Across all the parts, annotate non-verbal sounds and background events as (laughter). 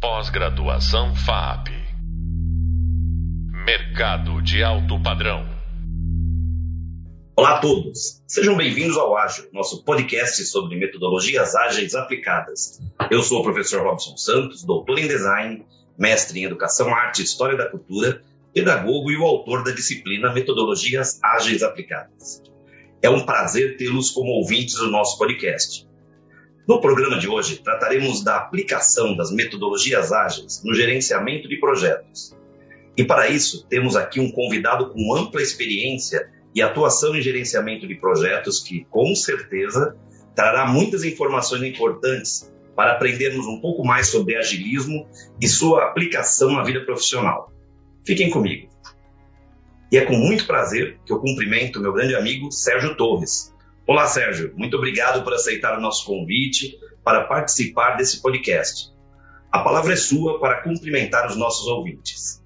Pós-graduação FAP. Mercado de alto padrão. Olá a todos, sejam bem-vindos ao Ágil, nosso podcast sobre metodologias ágeis aplicadas. Eu sou o professor Robson Santos, doutor em design, mestre em educação, arte e história da cultura, pedagogo e o autor da disciplina Metodologias Ágeis Aplicadas. É um prazer tê-los como ouvintes do nosso podcast. No programa de hoje, trataremos da aplicação das metodologias ágeis no gerenciamento de projetos. E para isso, temos aqui um convidado com ampla experiência e atuação em gerenciamento de projetos que, com certeza, trará muitas informações importantes para aprendermos um pouco mais sobre agilismo e sua aplicação na vida profissional. Fiquem comigo. E é com muito prazer que eu cumprimento meu grande amigo Sérgio Torres. Olá, Sérgio. Muito obrigado por aceitar o nosso convite para participar desse podcast. A palavra é sua para cumprimentar os nossos ouvintes.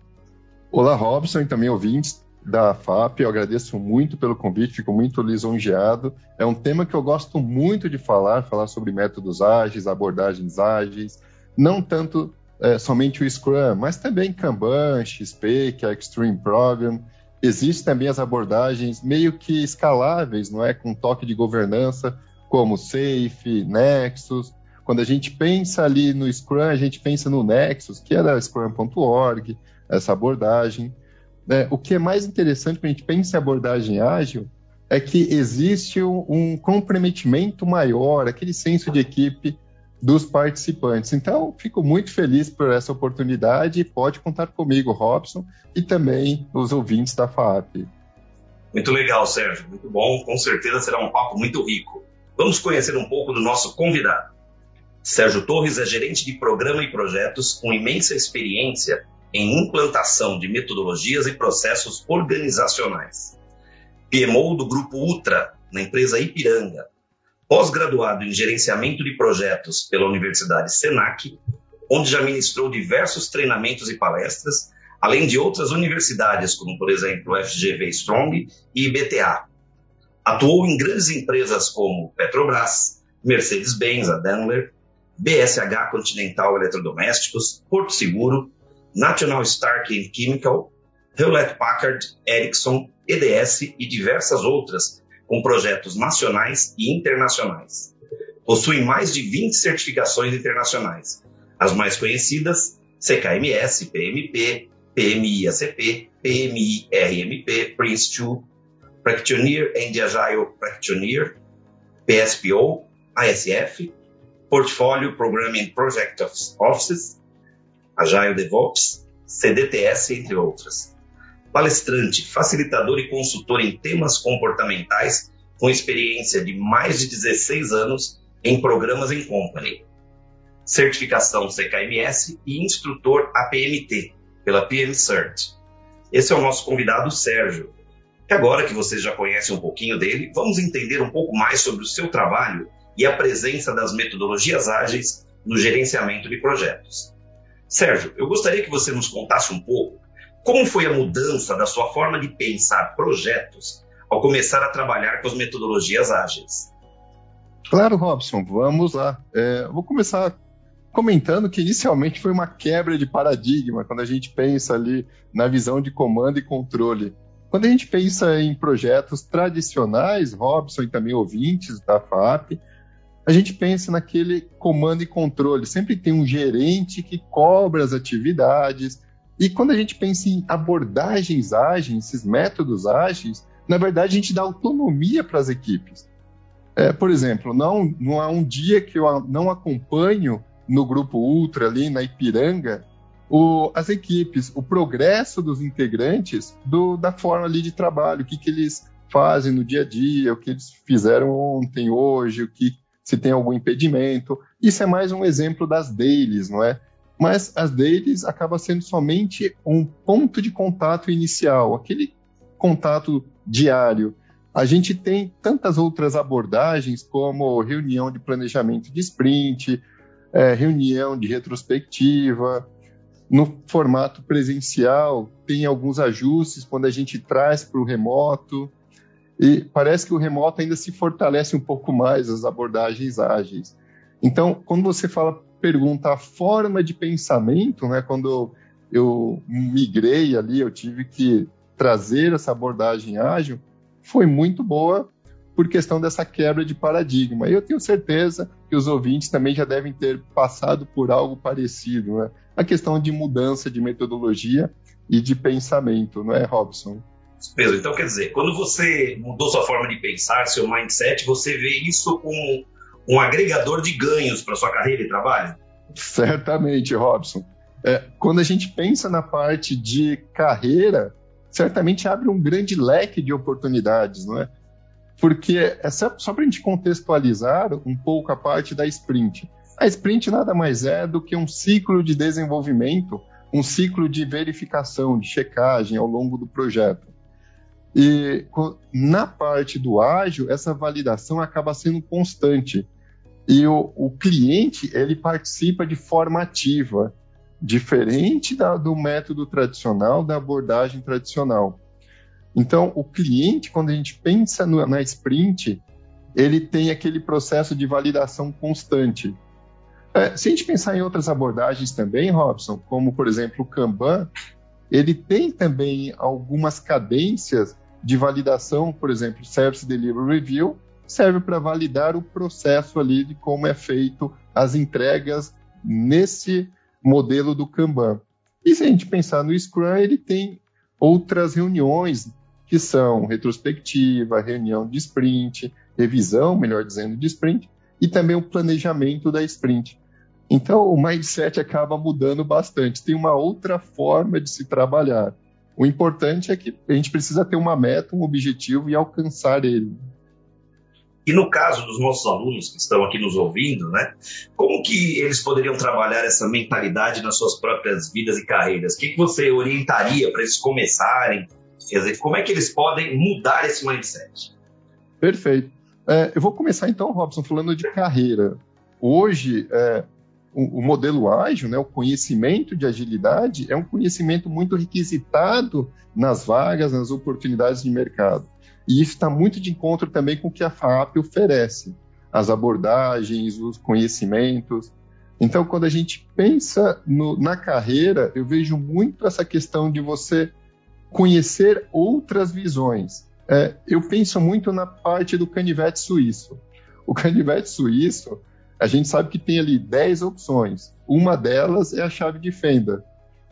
Olá, Robson e também ouvintes da FAP. Eu agradeço muito pelo convite, fico muito lisonjeado. É um tema que eu gosto muito de falar, falar sobre métodos ágeis, abordagens ágeis, não tanto é, somente o Scrum, mas também Kanban, XP, que é Extreme Program. Existem também as abordagens meio que escaláveis, não é, com toque de governança, como Safe, Nexus. Quando a gente pensa ali no Scrum, a gente pensa no Nexus, que é da Scrum.org, essa abordagem. É, o que é mais interessante quando a gente pensa em abordagem ágil é que existe um, um comprometimento maior, aquele senso de equipe dos participantes. Então, fico muito feliz por essa oportunidade pode contar comigo, Robson, e também os ouvintes da FAP. Muito legal, Sérgio. Muito bom. Com certeza será um papo muito rico. Vamos conhecer um pouco do nosso convidado. Sérgio Torres é gerente de programa e projetos com imensa experiência em implantação de metodologias e processos organizacionais. PMO do Grupo Ultra, na empresa Ipiranga, pós-graduado em gerenciamento de projetos pela Universidade Senac, onde já ministrou diversos treinamentos e palestras, além de outras universidades, como por exemplo FGV Strong e IBTA. Atuou em grandes empresas como Petrobras, Mercedes-Benz, a Daimler, BSH Continental Eletrodomésticos, Porto Seguro, National Stark Chemical, Hewlett Packard, Ericsson, EDS e diversas outras com projetos nacionais e internacionais. Possui mais de 20 certificações internacionais. As mais conhecidas, CKMS, PMP, PMI-ACP, PMI-RMP, Prince2, Practitioner and Agile Practitioner, PSPO, ISF, Portfolio Programming Project Offices, Agile DevOps, CDTS, entre outras palestrante, facilitador e consultor em temas comportamentais, com experiência de mais de 16 anos em programas em company. Certificação CKMS e instrutor APMT, pela PM Cert. Esse é o nosso convidado Sérgio. Que agora que vocês já conhecem um pouquinho dele, vamos entender um pouco mais sobre o seu trabalho e a presença das metodologias ágeis no gerenciamento de projetos. Sérgio, eu gostaria que você nos contasse um pouco como foi a mudança da sua forma de pensar projetos ao começar a trabalhar com as metodologias ágeis? Claro, Robson, vamos lá. É, vou começar comentando que inicialmente foi uma quebra de paradigma quando a gente pensa ali na visão de comando e controle. Quando a gente pensa em projetos tradicionais, Robson e também ouvintes da FAP, a gente pensa naquele comando e controle. Sempre tem um gerente que cobra as atividades, e quando a gente pensa em abordagens ágeis, esses métodos ágeis, na verdade a gente dá autonomia para as equipes. É, por exemplo, não, não há um dia que eu não acompanho no grupo Ultra ali na Ipiranga o, as equipes, o progresso dos integrantes do, da forma ali de trabalho, o que, que eles fazem no dia a dia, o que eles fizeram ontem, hoje, o que se tem algum impedimento. Isso é mais um exemplo das dailies, não é? Mas as deles acaba sendo somente um ponto de contato inicial, aquele contato diário. A gente tem tantas outras abordagens, como reunião de planejamento de sprint, é, reunião de retrospectiva. No formato presencial, tem alguns ajustes quando a gente traz para o remoto. E parece que o remoto ainda se fortalece um pouco mais as abordagens ágeis. Então, quando você fala pergunta a forma de pensamento, né, quando eu migrei ali, eu tive que trazer essa abordagem ágil, foi muito boa por questão dessa quebra de paradigma. E eu tenho certeza que os ouvintes também já devem ter passado por algo parecido, né? A questão de mudança de metodologia e de pensamento, não é, Robson? Pedro, então quer dizer, quando você mudou sua forma de pensar, seu mindset, você vê isso como um agregador de ganhos para sua carreira e trabalho? Certamente, Robson. É, quando a gente pensa na parte de carreira, certamente abre um grande leque de oportunidades, não é? Porque é só, só para a gente contextualizar um pouco a parte da sprint. A sprint nada mais é do que um ciclo de desenvolvimento, um ciclo de verificação, de checagem ao longo do projeto. E na parte do ágil, essa validação acaba sendo constante. E o, o cliente, ele participa de forma ativa, diferente da, do método tradicional, da abordagem tradicional. Então, o cliente, quando a gente pensa no, na sprint, ele tem aquele processo de validação constante. É, se a gente pensar em outras abordagens também, Robson, como por exemplo o Kanban, ele tem também algumas cadências de validação, por exemplo, Service Delivery Review, serve para validar o processo ali de como é feito as entregas nesse modelo do Kanban. E se a gente pensar no Scrum, ele tem outras reuniões que são retrospectiva, reunião de sprint, revisão, melhor dizendo, de sprint, e também o planejamento da sprint. Então, o mindset acaba mudando bastante. Tem uma outra forma de se trabalhar. O importante é que a gente precisa ter uma meta, um objetivo e alcançar ele. E no caso dos nossos alunos que estão aqui nos ouvindo, né, como que eles poderiam trabalhar essa mentalidade nas suas próprias vidas e carreiras? O que, que você orientaria para eles começarem? Quer dizer, como é que eles podem mudar esse mindset? Perfeito. É, eu vou começar então, Robson, falando de carreira. Hoje, é, o, o, modelo ágil, né, o conhecimento de agilidade, é um conhecimento muito requisitado nas vagas, nas oportunidades de mercado. E isso está muito de encontro também com o que a FAP oferece, as abordagens, os conhecimentos. Então, quando a gente pensa no, na carreira, eu vejo muito essa questão de você conhecer outras visões. É, eu penso muito na parte do canivete suíço. O canivete suíço a gente sabe que tem ali 10 opções. Uma delas é a chave de fenda.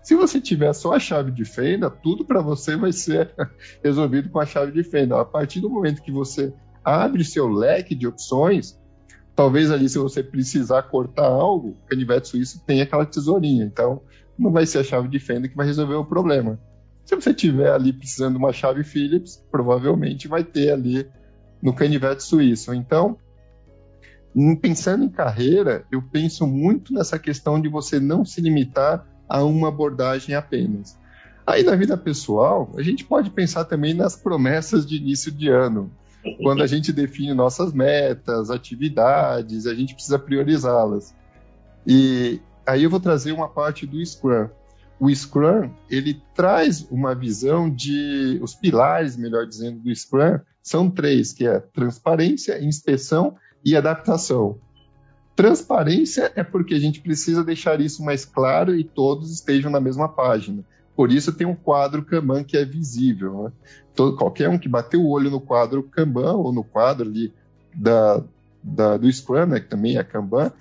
Se você tiver só a chave de fenda, tudo para você vai ser (laughs) resolvido com a chave de fenda. A partir do momento que você abre seu leque de opções, talvez ali se você precisar cortar algo, o canivete suíço tem aquela tesourinha. Então, não vai ser a chave de fenda que vai resolver o problema. Se você tiver ali precisando de uma chave Phillips, provavelmente vai ter ali no canivete suíço. Então, Pensando em carreira, eu penso muito nessa questão de você não se limitar a uma abordagem apenas. Aí na vida pessoal, a gente pode pensar também nas promessas de início de ano. Quando a gente define nossas metas, atividades, a gente precisa priorizá-las. E aí eu vou trazer uma parte do Scrum. O Scrum, ele traz uma visão de os pilares, melhor dizendo, do Scrum são três, que é transparência, inspeção e adaptação. Transparência é porque a gente precisa deixar isso mais claro e todos estejam na mesma página. Por isso tem um quadro Kanban que é visível. Né? Todo, qualquer um que bater o olho no quadro Kanban ou no quadro ali da, da, do Scrum, né, que também é Kanban,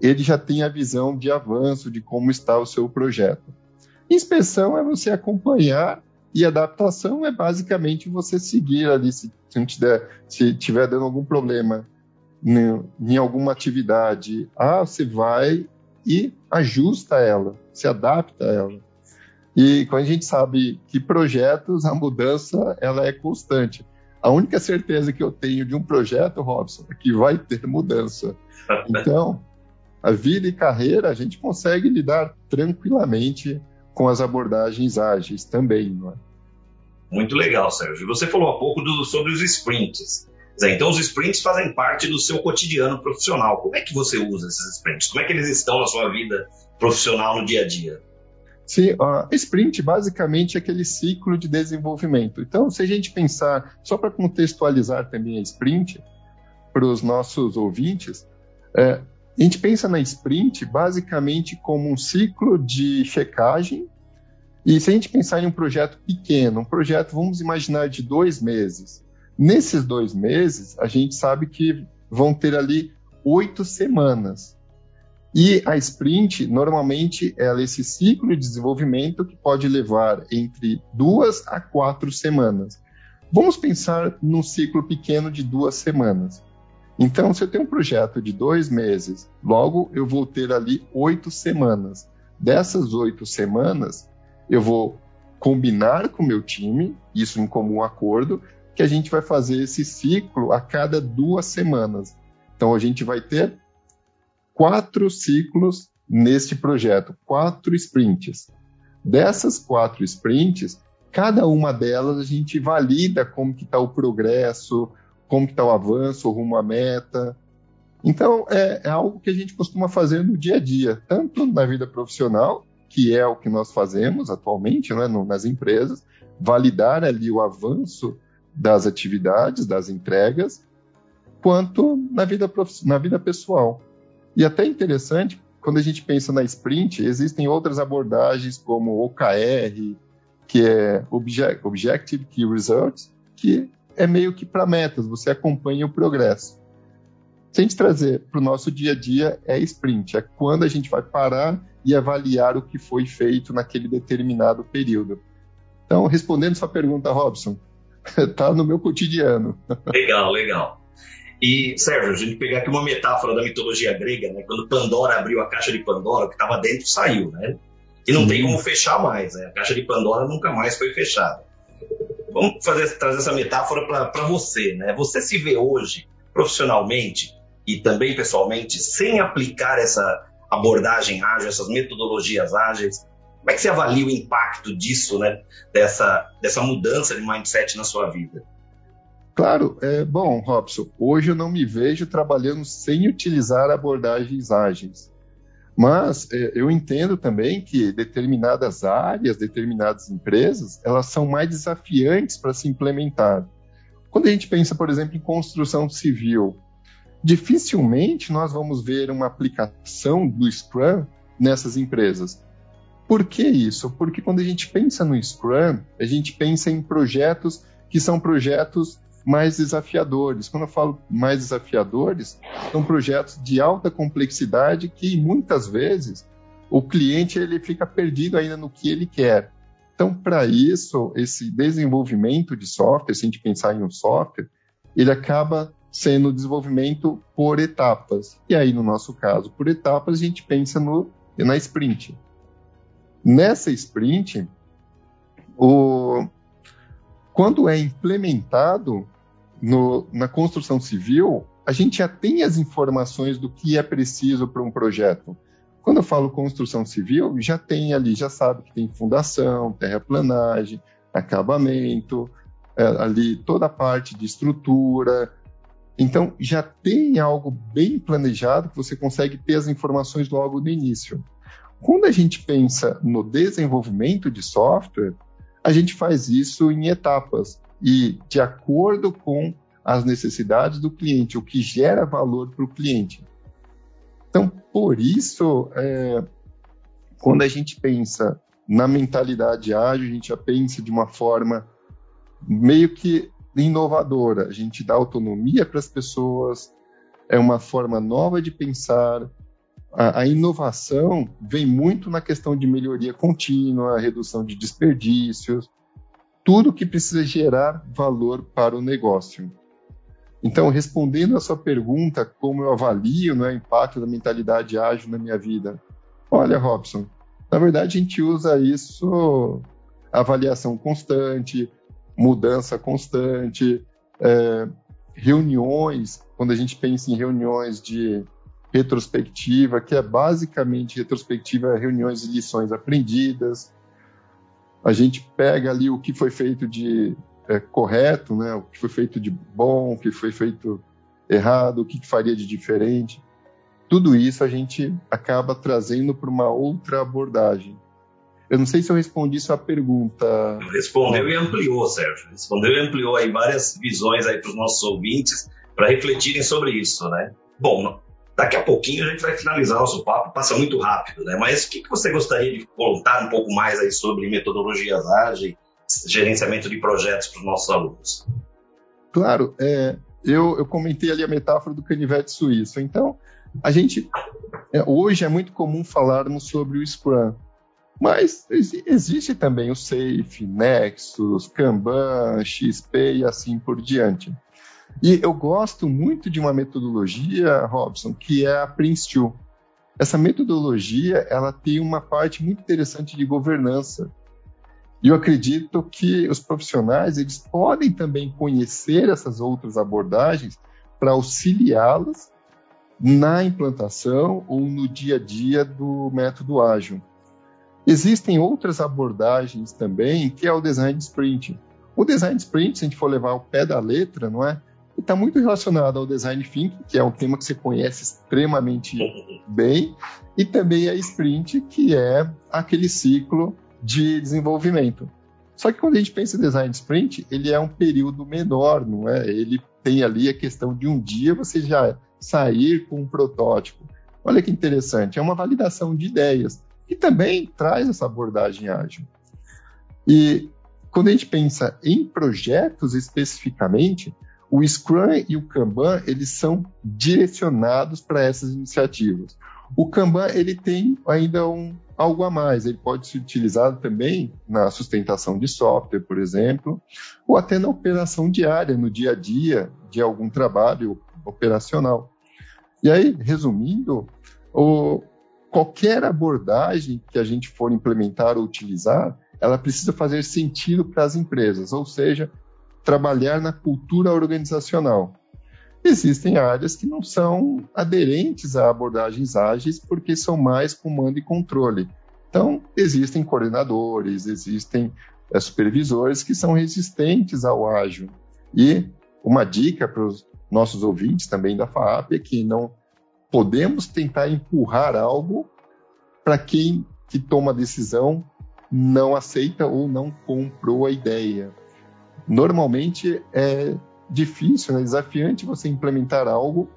ele já tem a visão de avanço de como está o seu projeto. Inspeção é você acompanhar e adaptação é basicamente você seguir ali se, se tiver dando algum problema em alguma atividade, ah, você vai e ajusta ela, se adapta a ela. E quando a gente sabe que projetos, a mudança ela é constante. A única certeza que eu tenho de um projeto, Robson, é que vai ter mudança. (laughs) Então, a vida e carreira, a gente consegue lidar tranquilamente com as abordagens ágeis também, não é? Muito legal, Sérgio. Você falou há pouco do, sobre os sprints. Então, os sprints fazem parte do seu cotidiano profissional. Como é que você usa esses sprints? Como é que eles estão na sua vida profissional no dia a dia? Sim, uh, sprint basicamente é aquele ciclo de desenvolvimento. Então, se a gente pensar, só para contextualizar também a sprint para os nossos ouvintes, é, A gente pensa na sprint basicamente como um ciclo de checagem. E se a gente pensar em um projeto pequeno, um projeto, vamos imaginar, de dois meses. Nesses dois meses, a gente sabe que vão ter ali oito semanas. E a sprint, normalmente, ela é esse ciclo de desenvolvimento que pode levar entre duas a quatro semanas. Vamos pensar num ciclo pequeno de duas semanas. Então, se eu tenho um projeto de dois meses, logo eu vou ter ali oito semanas. Dessas oito semanas, eu vou combinar com o meu time, isso em comum acordo, que a gente vai fazer esse ciclo a cada duas semanas. Então, a gente vai ter quatro ciclos neste projeto, quatro sprints. Dessas quatro sprints, cada uma delas a gente valida como que está o progresso, como está o avanço, rumo à meta. Então, é, é, algo que a gente costuma fazer no dia a dia, tanto na vida profissional, que é o que nós fazemos atualmente né, no, nas empresas, validar ali o avanço das atividades, das entregas, quanto na vida, na vida pessoal. E até interessante, quando a gente pensa na sprint, existem outras abordagens como OKR, que é Objective Key Results, que é meio que para metas, você acompanha o progresso. Se a gente trazer para o nosso dia a dia, é sprint, é quando a gente vai parar e avaliar o que foi feito naquele determinado período. Então, respondendo sua pergunta, Robson, está (laughs) no meu cotidiano. Legal, legal. E, Sérgio, a gente pegar aqui uma metáfora da mitologia grega, né? Quando Pandora abriu a caixa de Pandora, o que estava dentro saiu, né? E não Sim. tem como fechar mais, né? A caixa de Pandora nunca mais foi fechada vamos fazer, trazer essa metáfora para você, né? Você se vê hoje, profissionalmente e também pessoalmente, sem aplicar essa abordagem ágil, essas metodologias ágeis, como é que você avalia o impacto disso, né? Dessa, dessa mudança de mindset na sua vida? Claro, é bom, Robson. Hoje eu não me vejo trabalhando sem utilizar abordagens ágeis. Mas é, eu entendo também que determinadas áreas, determinadas empresas, elas são mais desafiantes para se implementar. Quando a gente pensa, por exemplo, em construção civil, dificilmente nós vamos ver uma aplicação do Scrum nessas empresas. Por que isso? Porque quando a gente pensa no Scrum, a gente pensa em projetos que são projetos mais desafiadores. Quando eu falo mais desafiadores, são projetos de alta complexidade que muitas vezes o cliente ele fica perdido ainda no que ele quer. Então, para isso, esse desenvolvimento de software, se a gente pensar em um software, ele acaba sendo desenvolvimento por etapas. E aí, no nosso caso, por etapas, a gente pensa no, na sprint. Nessa sprint, o, quando é implementado, no, na construção civil, a gente já tem as informações do que é preciso para um projeto. Quando eu falo construção civil, já tem ali, já sabe que tem fundação, terraplanagem, acabamento, é, ali toda a parte de estrutura. Então, já tem algo bem planejado que você consegue ter as informações logo no início. Quando a gente pensa no desenvolvimento de software, a gente faz isso em etapas e de acordo com as necessidades do cliente, o que gera valor para o cliente. Então, por isso, é, quando a gente pensa na mentalidade ágil, a gente já pensa de uma forma meio que inovadora. A gente dá autonomia para as pessoas, é uma forma nova de pensar. A, a, inovação vem muito na questão de melhoria contínua, redução de desperdícios, tudo que precisa gerar valor para o negócio. Então, respondendo a sua pergunta, como eu avalio né, o impacto da mentalidade ágil na minha vida? Olha, Robson, na verdade a gente usa isso, avaliação constante, mudança constante, é, reuniões, quando a gente pensa em reuniões de retrospectiva, que é basicamente retrospectiva, reuniões de lições aprendidas, a gente pega ali o que foi feito de é, correto, né? o que foi feito de bom, o que foi feito errado, o que faria de diferente. Tudo isso a gente acaba trazendo para uma outra abordagem. Eu não sei se eu respondi sua pergunta. Respondeu e ampliou, Sérgio. Respondeu e ampliou aí várias visões aí para os nossos ouvintes para refletirem sobre isso, né? Bom, Daqui a pouquinho a gente vai finalizar nosso papo, passa muito rápido, né? Mas o que, você gostaria de contar um pouco mais aí sobre metodologias ágeis, gerenciamento de projetos para os nossos alunos? Claro, é, eu, eu comentei ali a metáfora do canivete suíço. Então, a gente é, hoje é muito comum falarmos sobre o Scrum, mas existe também o Safe, Nexus, Kanban, XP e assim por diante. E eu gosto muito de uma metodologia, Robson, que é a Prince2. Essa metodologia, ela tem uma parte muito interessante de governança. E eu acredito que os profissionais, eles podem também conhecer essas outras abordagens para auxiliá-las na implantação ou no dia a dia do método ágil. Existem outras abordagens também, que é o design sprint. O design sprint, se a gente for levar ao pé da letra, não é? Está muito relacionado ao design thinking, que é um tema que você conhece extremamente bem, e também a sprint, que é aquele ciclo de desenvolvimento. Só que quando a gente pensa em design sprint, ele é um período menor, não é? Ele tem ali a questão de um dia você já sair com um protótipo. Olha que interessante, é uma validação de ideias que também traz essa abordagem ágil. E quando a gente pensa em projetos especificamente, o Scrum e o Kanban eles são direcionados para essas iniciativas. O Kanban ele tem ainda um algo a mais, ele pode ser utilizado também na sustentação de software, por exemplo, ou até na operação diária, no dia a dia de algum trabalho operacional. E aí, resumindo, o, qualquer abordagem que a gente for implementar ou utilizar, ela precisa fazer sentido para as empresas, ou seja, trabalhar na cultura organizacional. Existem áreas que não são aderentes a abordagens ágeis porque são mais comando e controle. Então, existem coordenadores, existem é, supervisores que são resistentes ao ágil. E uma dica para os nossos ouvintes também da FAAP é que não podemos tentar empurrar algo para quem que toma a decisão não aceita ou não comprou a ideia. Normalmente é difícil, né, desafiante você implementar algo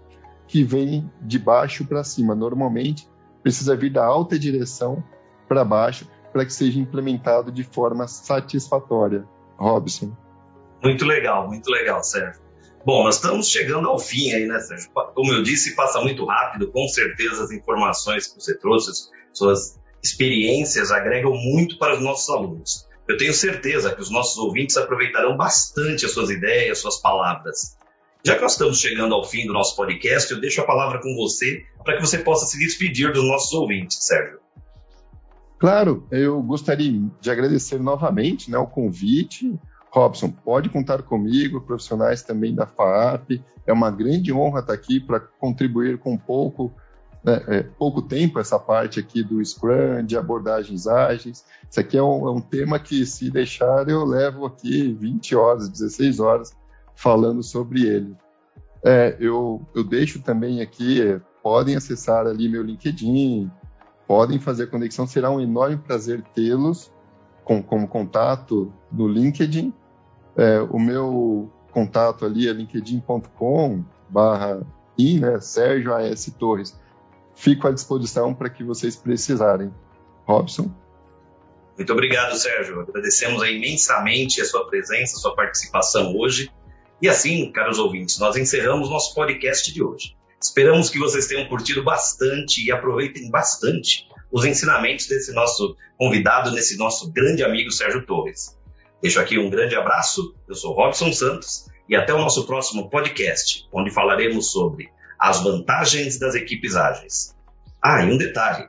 que vem de baixo para cima. Normalmente precisa vir da alta direção para baixo para que seja implementado de forma satisfatória. Robson. Muito legal, muito legal, Sérgio. Bom, nós estamos chegando ao fim aí, né, Sérgio? Como eu disse, passa muito rápido. Com certeza as informações que você trouxe, suas experiências agregam muito para os nossos alunos. Eu tenho certeza que os nossos ouvintes aproveitarão bastante as suas ideias, as suas palavras. Já que nós estamos chegando ao fim do nosso podcast, eu deixo a palavra com você para que você possa se despedir dos nossos ouvintes, Sérgio. Claro, eu gostaria de agradecer novamente né, o convite, Robson, pode contar comigo, profissionais também da FAAP. É uma grande honra estar aqui para contribuir com pouco, né, é, pouco tempo essa parte aqui do Scrum, de abordagens ágeis. Isso aqui é um, é um, tema que, se deixar, eu levo aqui 20 horas, 16 horas falando sobre ele. É, eu, eu deixo também aqui, é, podem acessar ali meu LinkedIn, podem fazer conexão, será um enorme prazer tê-los com, como contato no LinkedIn. É, o meu contato ali é linkedin.com barra né, Sérgio A.S. Torres. Fico à disposição para que vocês precisarem. Robson? Muito obrigado, Sérgio. Agradecemos imensamente a sua presença, a sua participação hoje. E assim, caros ouvintes, nós encerramos nosso podcast de hoje. Esperamos que vocês tenham curtido bastante e aproveitem bastante os ensinamentos desse nosso convidado, desse nosso grande amigo Sérgio Torres. Deixo aqui um grande abraço, eu sou Robson Santos e até o nosso próximo podcast, onde falaremos sobre as vantagens das equipes ágeis. Ah, e um detalhe,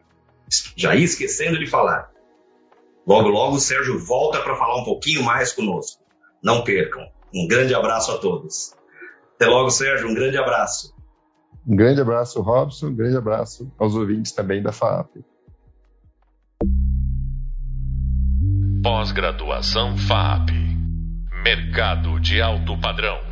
já ia esquecendo de falar. Logo, logo o Sérgio volta para falar um pouquinho mais conosco. Não percam. Um grande abraço a todos. Até logo, Sérgio. Um grande abraço. Um grande abraço, Robson. Um grande abraço aos ouvintes também da FAP. Pós-graduação FAP. Mercado de alto padrão.